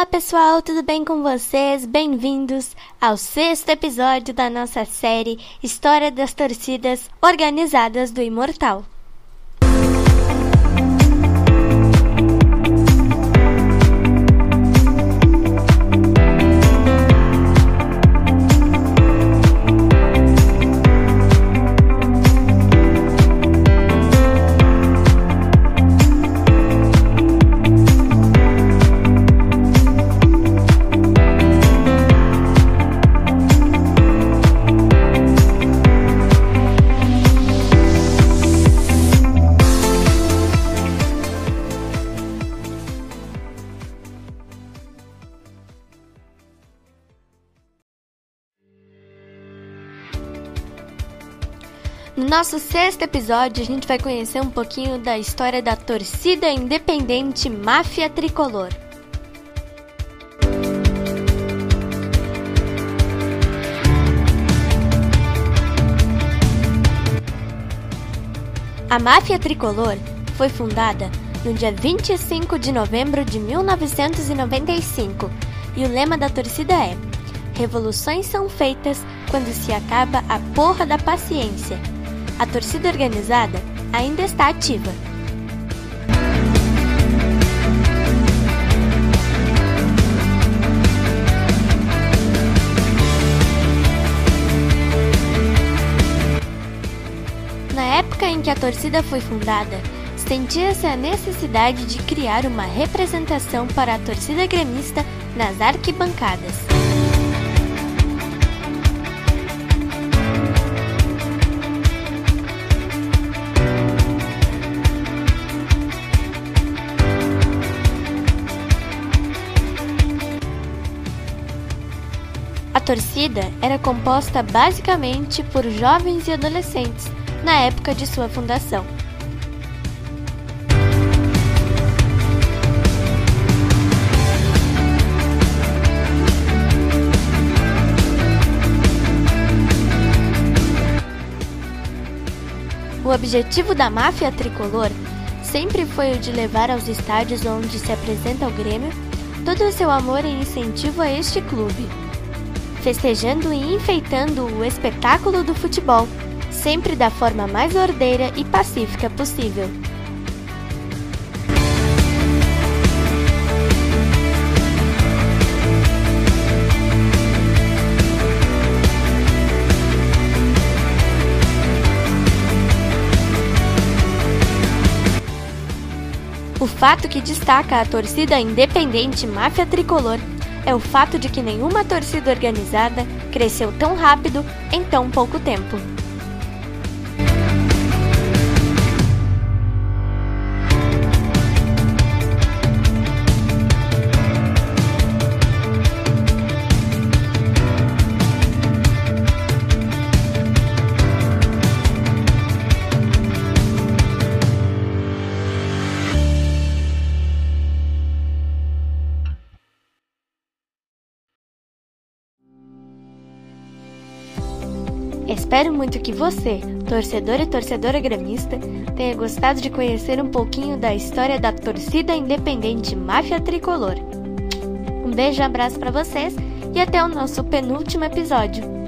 Olá pessoal, tudo bem com vocês? Bem-vindos ao sexto episódio da nossa série História das Torcidas Organizadas do Imortal. No nosso sexto episódio, a gente vai conhecer um pouquinho da história da torcida independente Máfia Tricolor. A Máfia Tricolor foi fundada no dia 25 de novembro de 1995 e o lema da torcida é: Revoluções são feitas quando se acaba a porra da paciência. A torcida organizada ainda está ativa. Na época em que a torcida foi fundada, sentia-se a necessidade de criar uma representação para a torcida gremista nas arquibancadas. Torcida era composta basicamente por jovens e adolescentes na época de sua fundação. O objetivo da máfia tricolor sempre foi o de levar aos estádios onde se apresenta o Grêmio todo o seu amor e incentivo a este clube festejando e enfeitando o espetáculo do futebol, sempre da forma mais ordeira e pacífica possível. O fato que destaca a torcida independente Máfia Tricolor é o fato de que nenhuma torcida organizada cresceu tão rápido em tão pouco tempo. Espero muito que você, torcedor e torcedora gremista, tenha gostado de conhecer um pouquinho da história da torcida independente Máfia Tricolor. Um beijo e abraço para vocês e até o nosso penúltimo episódio.